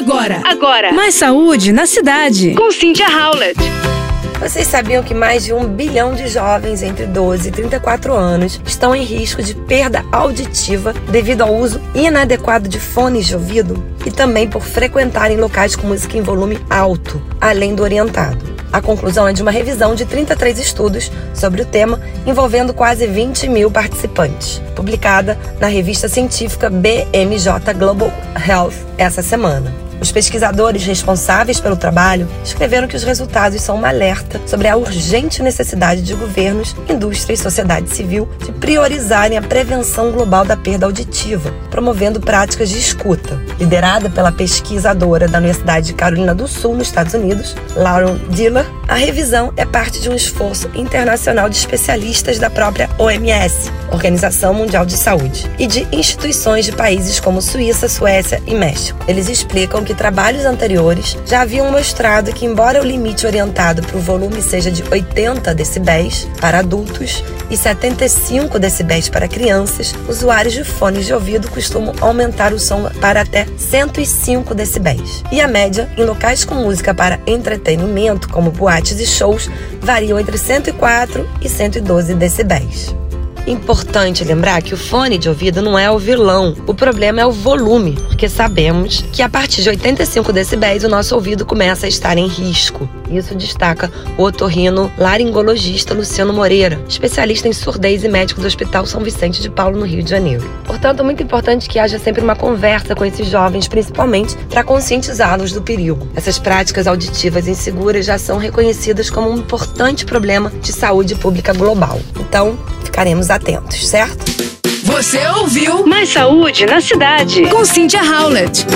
Agora, agora. Mais saúde na cidade. Com Cynthia Howlett. Vocês sabiam que mais de um bilhão de jovens entre 12 e 34 anos estão em risco de perda auditiva devido ao uso inadequado de fones de ouvido e também por frequentarem locais com música em volume alto, além do orientado. A conclusão é de uma revisão de 33 estudos sobre o tema, envolvendo quase 20 mil participantes, publicada na revista científica BMJ Global Health essa semana. Os pesquisadores responsáveis pelo trabalho escreveram que os resultados são um alerta sobre a urgente necessidade de governos, indústria e sociedade civil de priorizarem a prevenção global da perda auditiva, promovendo práticas de escuta. Liderada pela pesquisadora da Universidade de Carolina do Sul, nos Estados Unidos, Lauren Diller, a revisão é parte de um esforço internacional de especialistas da própria OMS, Organização Mundial de Saúde, e de instituições de países como Suíça, Suécia e México. Eles explicam que trabalhos anteriores já haviam mostrado que, embora o limite orientado para o volume seja de 80 decibéis para adultos e 75 decibéis para crianças, usuários de fones de ouvido costumam aumentar o som para até 105 decibéis. E a média em locais com música para entretenimento, como boates e shows, variam entre 104 e 112 decibéis. Importante lembrar que o fone de ouvido não é o vilão. O problema é o volume, porque sabemos que a partir de 85 decibéis o nosso ouvido começa a estar em risco. Isso destaca o otorrino laringologista Luciano Moreira, especialista em surdez e médico do Hospital São Vicente de Paulo, no Rio de Janeiro. Portanto, é muito importante que haja sempre uma conversa com esses jovens, principalmente para conscientizá-los do perigo. Essas práticas auditivas inseguras já são reconhecidas como um importante problema de saúde pública global. Então, ficaremos atentos, certo? Você ouviu Mais saúde na cidade. com Cynthia Howlett.